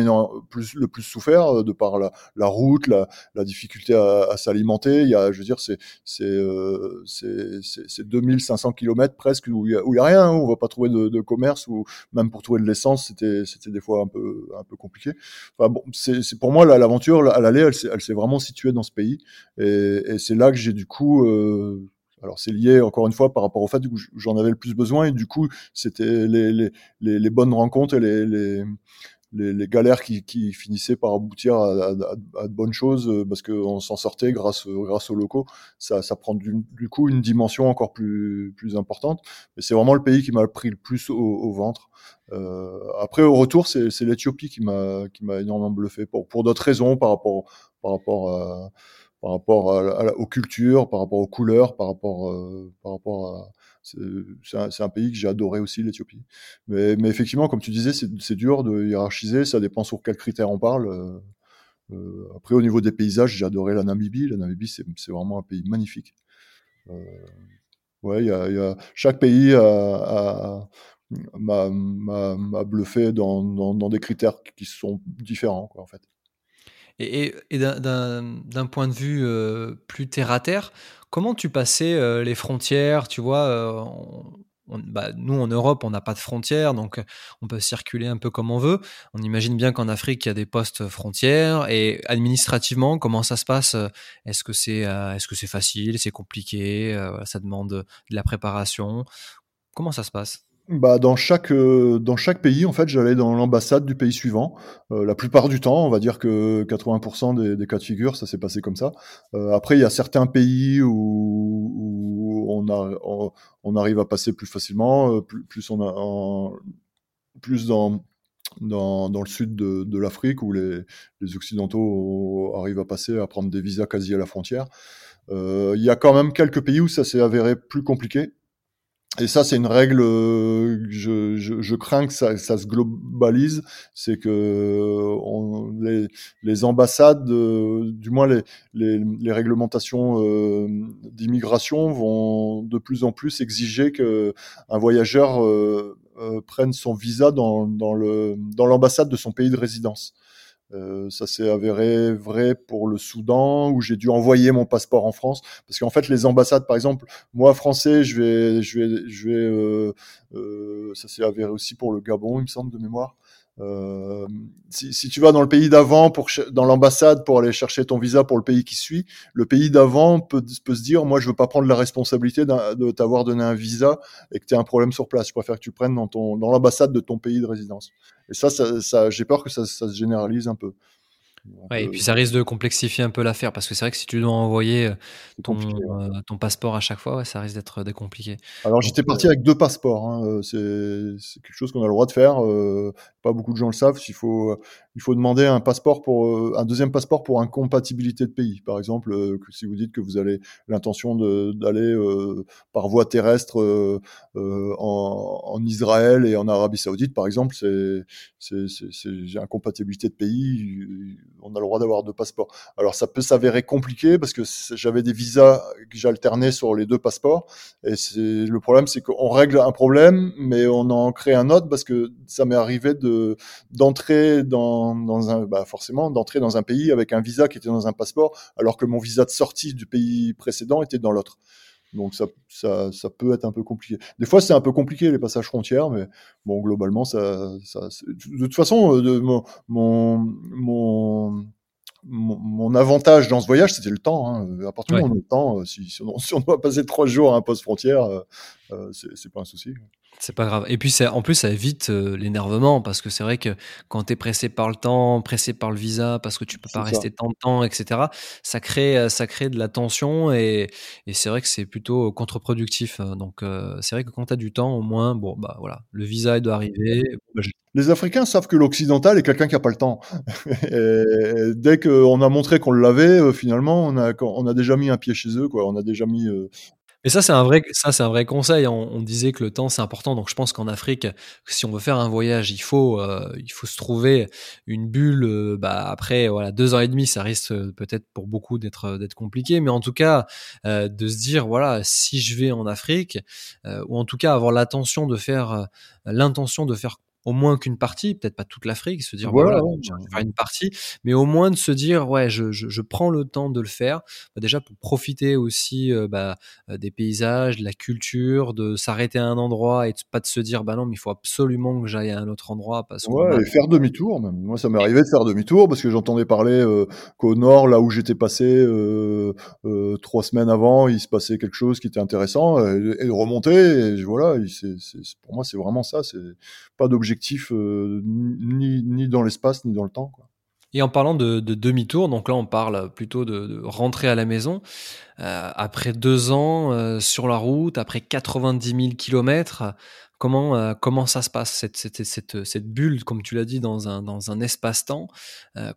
plus, le plus souffert euh, de par la, route, la, difficulté à, s'alimenter. Il y a, je veux dire, c'est c'est euh, c'est 2500 kilomètres presque où il y a, où il y a rien, hein, où on va pas trouver de, de, commerce ou même pour trouver de l'essence, c'était c'était des fois un peu un peu compliqué. Enfin bon, c'est pour moi l'aventure à l'aller, elle, elle s'est vraiment située dans ce pays et, et c'est là que j'ai du coup euh, alors c'est lié encore une fois par rapport au fait que j'en avais le plus besoin et du coup c'était les, les, les, bonnes rencontres et les, les, galères qui, qui, finissaient par aboutir à, à, à de bonnes choses euh, parce qu'on s'en sortait grâce, grâce aux locaux. Ça, ça prend du, coup une dimension encore plus, plus importante. Mais c'est vraiment le pays qui m'a pris le plus au, au ventre. Euh, après au retour c'est l'Éthiopie qui m'a qui m'a énormément bluffé pour, pour d'autres raisons par rapport par rapport à par rapport à, aux cultures, par rapport aux couleurs, par rapport, euh, par rapport à. C'est un, un, pays que j'ai adoré aussi, l'Éthiopie. Mais, mais, effectivement, comme tu disais, c'est dur de hiérarchiser. Ça dépend sur quels critères on parle. Euh, euh après, au niveau des paysages, j'ai adoré la Namibie. La Namibie, c'est vraiment un pays magnifique. Euh, ouais, y a, y a, chaque pays m'a bluffé dans, dans, dans, des critères qui sont différents, quoi, en fait. Et, d'un point de vue euh, plus terre à terre, comment tu passais euh, les frontières Tu vois, euh, bah, nous en Europe, on n'a pas de frontières, donc on peut circuler un peu comme on veut. On imagine bien qu'en Afrique, il y a des postes frontières. Et administrativement, comment ça se passe Est-ce que c'est est-ce que c'est facile C'est compliqué Ça demande de la préparation Comment ça se passe? Bah, dans chaque euh, dans chaque pays, en fait, j'allais dans l'ambassade du pays suivant. Euh, la plupart du temps, on va dire que 80% des, cas de figure, ça s'est passé comme ça. Euh, après, il y a certains pays où, où on, a, on, arrive à passer plus facilement, euh, plus, plus on a plus dans dans, dans le sud de, de l'Afrique où les, les occidentaux arrivent à passer à prendre des visas quasi à la frontière. Il y a quand même quelques pays où ça s'est avéré plus compliqué. Et ça, c'est une règle. Euh, je, crains que ça, se globalise. C'est que on, les, ambassades, du moins les, réglementations euh, d'immigration, vont de plus en plus exiger que un voyageur euh, prenne son visa dans l'ambassade de son pays de résidence. Euh, ça s'est avéré vrai pour le Soudan où j'ai dû envoyer mon passeport en France. Parce qu'en fait les ambassades par exemple moi français je vais je vais je vais euh, euh, ça s'est avéré aussi pour le Gabon il me semble de mémoire euh, si, si, tu vas dans le pays d'avant, pour dans l'ambassade pour aller chercher ton visa pour le pays qui suit, le pays d'avant peut, peut, se dire, moi je veux pas prendre la responsabilité de t'avoir donné un visa et que tu as un problème sur place. Je préfère que tu prennes dans ton dans l'ambassade de ton pays de résidence. Et ça, ça, ça j'ai peur que ça, ça se généralise un peu. Ouais, et puis ça risque de complexifier un peu l'affaire parce que c'est vrai que si tu dois envoyer euh, ton, euh, ton passeport à chaque fois, ouais, ça risque d'être euh, compliqué. Alors j'étais parti avec deux passeports. Hein. C'est quelque chose qu'on a le droit de faire. Pas beaucoup de gens le savent. Il faut, il faut demander un passeport pour un deuxième passeport pour incompatibilité de pays. Par exemple, que si vous dites que vous avez l'intention d'aller par voie terrestre en, en, Israël et en Arabie Saoudite, par exemple, c'est incompatibilité de pays on a le droit d'avoir deux passeports. Alors ça peut s'avérer compliqué parce que j'avais des visas que j'alternais sur les deux passeports et le problème c'est qu'on règle un problème mais on en crée un autre parce que ça m'est arrivé de d'entrer dans, dans un bah forcément d'entrer dans un pays avec un visa qui était dans un passeport alors que mon visa de sortie du pays précédent était dans l'autre. Donc ça, ça, ça, peut être un peu compliqué. Des fois, c'est un peu compliqué les passages frontières, mais bon, globalement, ça, ça de toute façon, euh, de, mon, mon, mon, avantage dans ce voyage, c'était le temps. Hein. À partir du moment où on a le temps, euh, si, si, on, doit passer trois jours à un poste frontière, euh, c'est pas un souci. C'est pas grave. Et puis en plus ça évite euh, l'énervement parce que c'est vrai que quand tu es pressé par le temps, pressé par le visa parce que tu peux pas rester tant de temps, etc. Ça crée euh, ça crée de la tension et, et c'est vrai que c'est plutôt contre-productif. Hein. Donc euh, c'est vrai que quand tu as du temps, au moins bon bah voilà, le visa il doit arriver. Les Africains savent que l'occidental est quelqu'un qui a pas le temps. et dès qu'on a montré qu'on l'avait, finalement on a on a déjà mis un pied chez eux quoi. On a déjà mis mais ça, c'est un vrai, ça, c'est un vrai conseil. On, on disait que le temps, c'est important. Donc, je pense qu'en Afrique, si on veut faire un voyage, il faut, euh, il faut se trouver une bulle. Euh, bah, après, voilà, deux ans et demi, ça risque euh, peut-être pour beaucoup d'être, d'être compliqué. Mais en tout cas, de se dire, voilà, si je vais en Afrique, ou en tout cas avoir de faire, l'intention de faire au moins qu'une partie, peut-être pas toute l'Afrique, se dire voilà, je vais faire une partie, mais au moins de se dire ouais, je, je, je prends le temps de le faire, bah, déjà pour profiter aussi euh, bah, euh, des paysages, de la culture, de s'arrêter à un endroit et pas de se dire bah non, mais il faut absolument que j'aille à un autre endroit parce ouais, et faire demi-tour même. Moi, ça m'est arrivé de faire demi-tour parce que j'entendais parler euh, qu'au nord, là où j'étais passé euh, trois semaines avant, il se passait quelque chose qui était intéressant et, de remonter. Et voilà, c'est, pour moi, c'est vraiment ça. C'est pas d'objectif euh, ni, ni, dans l'espace ni dans le temps. Quoi. Et en parlant de, de demi-tour, donc là on parle plutôt de, rentrer à la maison. Euh, après deux ans euh, sur la route, après 90 000 kilomètres, comment comment ça se passe cette, cette, cette, cette bulle, comme tu l'as dit, dans un, dans un espace-temps?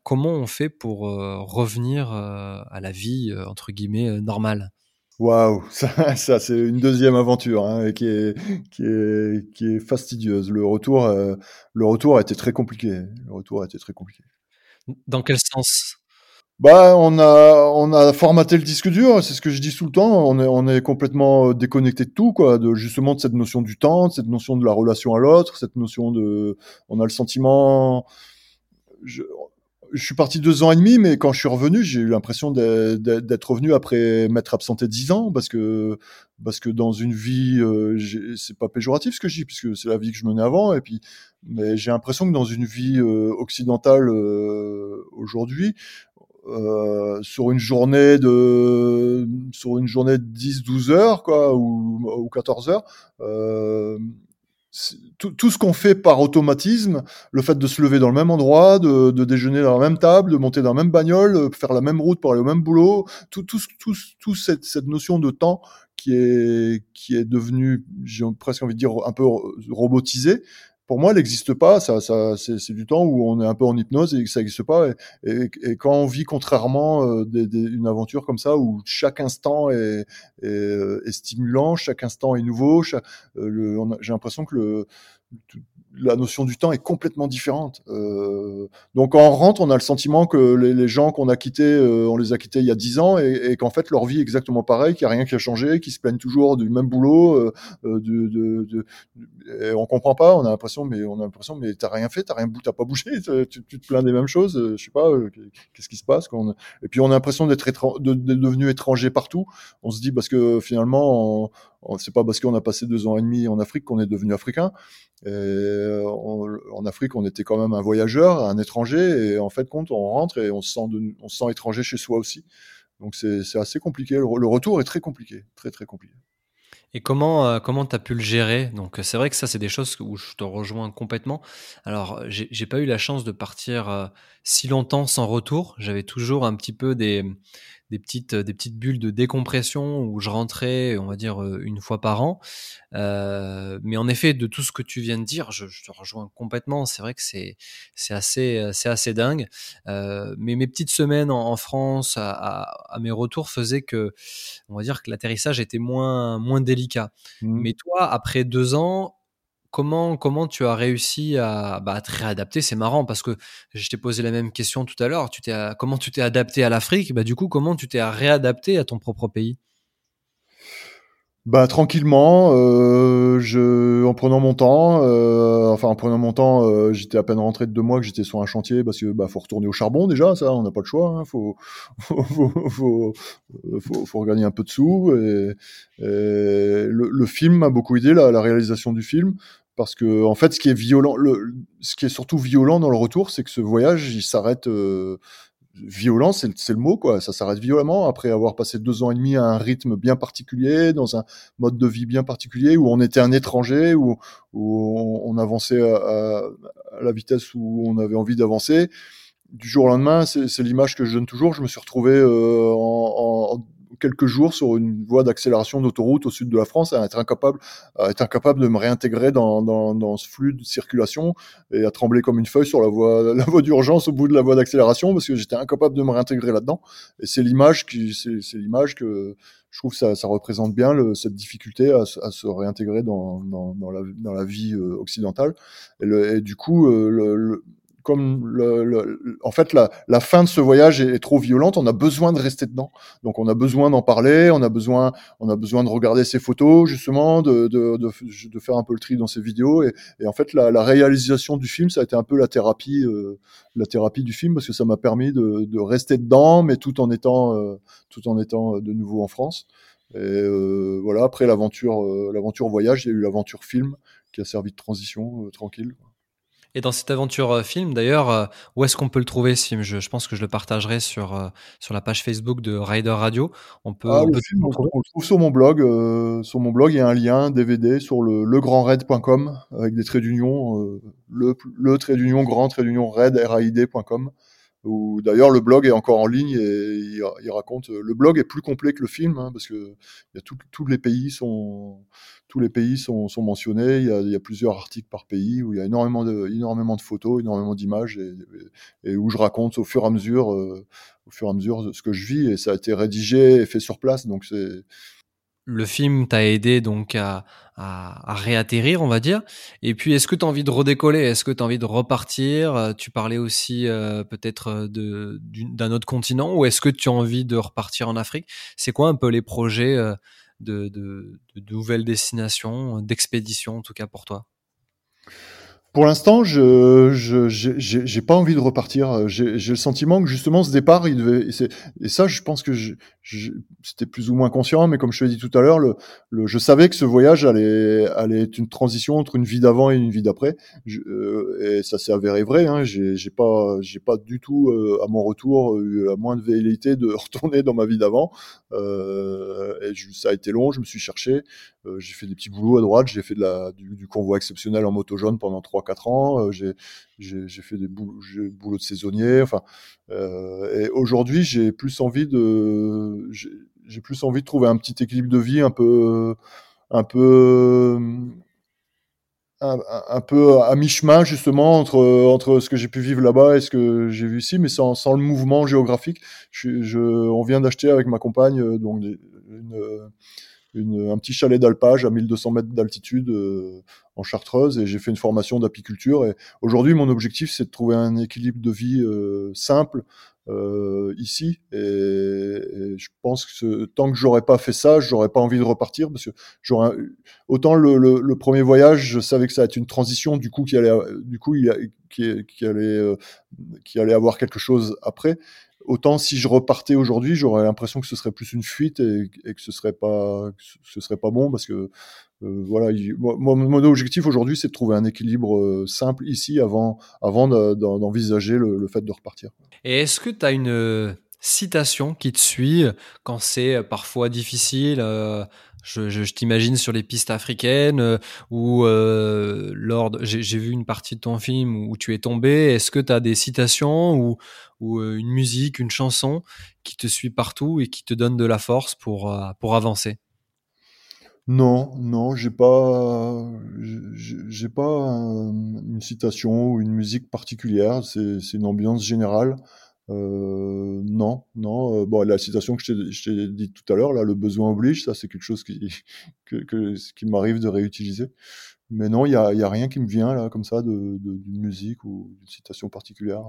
Comment on fait pour revenir à la vie entre guillemets normale? Waouh, ça, ça c'est une deuxième aventure hein, qui est qui est qui est fastidieuse. Le retour, euh, le retour a été très compliqué. Le retour a été très compliqué. Dans quel sens? Bah, on a on a formaté le disque dur. C'est ce que je dis tout le temps. On est on est complètement euh, déconnecté de tout, quoi. De justement de cette notion du temps, de cette notion de la relation à l'autre, cette notion de, on a le sentiment. Je, je suis parti deux ans et demi, mais quand je suis revenu, j'ai eu l'impression d'être revenu après m'être absenté dix ans, parce que parce que dans une vie, euh, c'est pas péjoratif ce que je dis, puisque c'est la vie que je menais avant, et puis mais j'ai l'impression que dans une vie euh, occidentale euh, aujourd'hui, euh, sur une journée de sur une journée de 10 12 heures quoi ou, ou 14 heures euh, tout, tout, ce qu'on fait par automatisme, le fait de se lever dans le même endroit, de, de, déjeuner dans la même table, de monter dans la même bagnole, euh, faire la même route pour aller au même boulot, tout, tout, tout, tout cette, cette, notion de temps qui est, qui est devenue, j'ai presque envie de dire, un peu robotisée, pour moi, elle n'existe pas. Ça, ça, c'est du temps où on est un peu en hypnose et que ça n'existe pas. Et, quand on vit contrairement euh, une aventure comme ça où chaque instant est, est stimulant, chaque instant est nouveau, euh, j'ai l'impression que le, la notion du temps est complètement différente. Euh, donc quand on rentre, on a le sentiment que les, gens qu'on a quittés, euh, on les a quittés il y a dix ans et, qu'en fait leur vie est exactement pareille, qu'il n'y a rien qui a changé, qu'ils se plaignent toujours du même boulot. Euh, euh de, de, de, on comprend pas. On a l'impression, mais on a l'impression, mais t'as rien fait, t'as rien, t'as pas bougé, tu, te plains des mêmes choses. Euh, je sais pas, euh, qu'est-ce qui se passe Et puis on a l'impression d'être de, de, devenu étranger partout. On se dit parce que finalement, c'est pas parce qu'on a passé deux ans et demi en Afrique qu'on est devenu africain. Et en Afrique, on était quand même un voyageur, un étranger, et en fait, compte, on rentre et on se sent, étranger chez soi aussi. Donc c'est assez compliqué. Le, retour est très compliqué, très très compliqué. Et comment euh, comment pu le gérer? Donc c'est vrai que ça c'est des choses où je te rejoins complètement. Alors j'ai pas eu la chance de partir euh, si longtemps sans retour. J'avais toujours un petit peu des des petites, des petites bulles de décompression où je rentrais, on va dire, euh, une fois par an. Euh, mais en effet, de tout ce que tu viens de dire, je, je te rejoins complètement. C'est vrai que c'est, c'est assez, c'est assez dingue. Euh, mais mes petites semaines en, en France, à, à, à, mes retours, faisaient que, on va dire que l'atterrissage était moins, moins délicat. Mmh. Mais toi, après deux ans, comment, comment tu as réussi à, bah, te réadapter? C'est marrant parce que je t'ai posé la même question tout à l'heure. Tu t'es, comment tu t'es adapté à l'Afrique? Bah, Du coup, comment tu t'es réadapté à ton propre pays? Bah tranquillement, euh, je, en prenant mon temps, euh, enfin en prenant mon temps, euh, j'étais à peine rentré de deux mois que j'étais sur un chantier parce que bah faut retourner au charbon déjà, ça on n'a pas le choix, hein, faut, faut, faut, faut, regagner un peu de sous le, film m'a beaucoup aidé la, la réalisation du film parce que en fait ce qui est violent le, ce qui est surtout violent dans le retour c'est que ce voyage il s'arrête euh, violent c'est le mot quoi. Ça s'arrête violemment après avoir passé deux ans et demi à un rythme bien particulier dans un mode de vie bien particulier où on était un étranger où, où on, avançait à, à, la vitesse où on avait envie d'avancer. Du jour au lendemain c'est l'image que je donne toujours. Je me suis retrouvé euh, en, en quelques jours sur une voie d'accélération d'autoroute au sud de la France, à être incapable, à incapable de me réintégrer dans, dans, ce flux de circulation et à trembler comme une feuille sur la voie, la voie d'urgence au bout de la voie d'accélération parce que j'étais incapable de me réintégrer là-dedans. Et c'est l'image qui, c'est l'image que je trouve que ça, ça représente bien cette difficulté à, se réintégrer dans, dans, dans, la, dans la vie euh, occidentale. Et, du coup, euh, comme le, le, en fait la, la, fin de ce voyage est, trop violente, on a besoin de rester dedans. Donc on a besoin d'en parler, on a besoin, on a besoin de regarder ces photos justement, de, de, de, de faire un peu le tri dans ces vidéos. Et, et en fait la, la, réalisation du film, ça a été un peu la thérapie, euh, la thérapie du film parce que ça m'a permis de, de, rester dedans, mais tout en étant, euh, tout en étant de nouveau en France. Et euh, voilà, après l'aventure, euh, l'aventure voyage, il y a eu l'aventure film qui a servi de transition euh, tranquille. Et dans cette aventure euh, film, d'ailleurs, euh, où est-ce qu'on peut le trouver ce film je, je, pense que je le partagerai sur, euh, sur la page Facebook de Rider Radio. On peut, ah, on, le film, on, le on, le trouve sur mon blog. Euh, sur mon blog, il y a un lien DVD sur le legrandred.com avec des traits d'union, euh, le, le trait d'union grand trait d'union red raid.com où d'ailleurs le blog est encore en ligne et il, raconte le blog est plus complet que le film hein, parce que y a tout, tous les pays sont tous les pays sont, sont mentionnés. Il y, a, il y, a, plusieurs articles par pays où il y a énormément de énormément de photos énormément d'images et, où je raconte au fur et à mesure euh, au fur et à mesure ce que je vis et ça a été rédigé et fait sur place. Donc c'est le film t'a aidé donc à, à, réatterrir, on va dire. Et puis, est-ce que tu as envie de redécoller? Est-ce que tu as envie de repartir? Euh, Tu parlais aussi euh, peut-être euh, d'un autre continent, ou est-ce que tu as envie de repartir en Afrique? C'est quoi un peu les projets de, de, de nouvelles destinations, d'expédition en tout cas pour toi? Pour l'instant, je j'ai je, pas envie de repartir. J'ai le sentiment que justement ce départ, il devait et, ça, je pense que c'était plus ou moins conscient, mais comme je te l'ai dit tout à l'heure, le, le, je savais que ce voyage allait allait être une transition entre une vie d'avant et une vie d'après, euh, et ça s'est avéré vrai. Hein, j'ai pas j'ai pas du tout euh, à mon retour eu la moindre velléité de retourner dans ma vie d'avant. Euh, et je, ça a été long, je me suis cherché, euh, j'ai fait des petits boulots à droite, j'ai fait de la du, du convoi exceptionnel en moto jaune pendant trois 3-4 ans. Euh, j'ai fait des boulots, boulots de saisonnier. Enfin, euh, et aujourd'hui, j'ai plus envie de j'ai plus envie de trouver un petit équilibre de vie un peu un peu un, peu à mi-chemin justement entre entre ce que j'ai pu vivre là-bas et ce que j'ai vu ici, mais sans, sans le mouvement géographique. Je on vient d'acheter avec ma compagne euh, donc une, une, un petit chalet d'alpage à 1200 mètres d'altitude euh, en Chartreuse et j'ai fait une formation d'apiculture. Et aujourd'hui, mon objectif, c'est de trouver un équilibre de vie euh, simple euh, ici. Et, je pense que tant que j'aurais pas fait ça, j'aurais pas envie de repartir parce que j'aurais autant le, le, le, premier voyage, je savais que ça allait être une transition du coup qui allait, du coup, il, qui, qui allait, euh, qui allait avoir quelque chose après. Autant si je repartais aujourd'hui, j'aurais l'impression que ce serait plus une fuite et, que ce serait pas, ce serait pas bon parce que euh, voilà, mon, objectif aujourd'hui, c'est de trouver un équilibre euh, simple ici avant, avant d'envisager le, le, fait de repartir. Et est-ce que tu as une euh, citation qui te suit quand c'est parfois difficile je, je, t'imagine sur les pistes africaines ou lors j'ai vu une partie de ton film où tu es tombé. Est-ce que tu as des citations ou, ou une musique, une chanson qui te suit partout et qui te donne de la force pour, pour avancer? Non, non, j'ai pas, j'ai pas une citation ou une musique particulière. C'est, une ambiance générale. Euh, non, non. Euh, bon, la citation que je t'ai dit tout à l'heure, là, le besoin oblige, ça, c'est quelque chose qui, que, qui m'arrive de réutiliser. Mais non, il y a, y a rien qui me vient là comme ça de, d'une musique ou d'une citation particulière.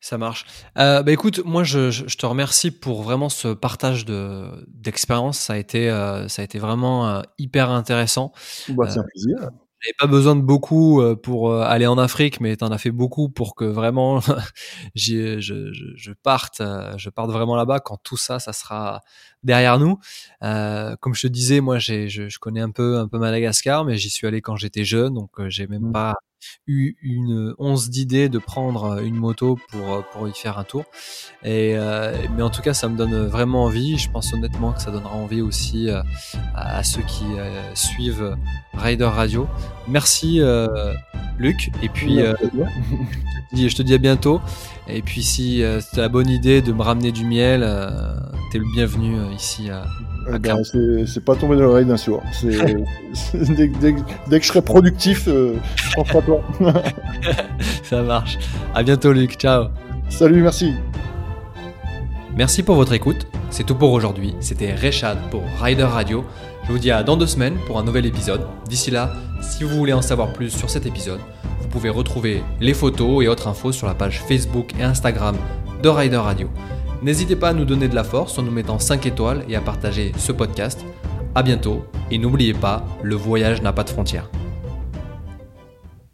Ça marche. Euh, bah écoute, moi je, je, te remercie pour vraiment ce partage de d'expérience. Ça a été euh, ça a été vraiment euh, hyper intéressant. Bah, c'est un plaisir. J'avais pas besoin de beaucoup pour aller en Afrique, mais tu en as fait beaucoup pour que vraiment je, je, je, parte, je parte vraiment là-bas quand tout ça, ça sera derrière nous. Euh, comme je te disais, moi, je, je, connais un peu, un peu Madagascar, mais j'y suis allé quand j'étais jeune, donc j'ai même mmh. pas eu une once d'idée de prendre une moto pour, pour y faire un tour. Et, euh, mais en tout cas, ça me donne vraiment envie. Je pense honnêtement que ça donnera envie aussi euh, à, ceux qui euh, suivent Rider Radio. Merci Luc. Et puis, je te dis à bientôt. Et puis si euh, as la bonne idée de me ramener du miel, euh, t'es le bienvenu euh, ici à, eh ben, c'est pas tombé dans l'oreille d'un sourd. dès, dès, dès, que je serai productif, je pense pas toi. Ça marche. À bientôt Luc, ciao. Salut, merci. Merci pour votre écoute. C'est tout pour aujourd'hui. C'était Rechad pour Rider Radio. Je vous dis à dans deux semaines pour un nouvel épisode. D'ici là, si vous voulez en savoir plus sur cet épisode, pouvez retrouver les photos et autres infos sur la page Facebook et Instagram de Rider Radio. N'hésitez pas à nous donner de la force en nous mettant 5 étoiles et à partager ce podcast. A bientôt et n'oubliez pas, le voyage n'a pas de frontières.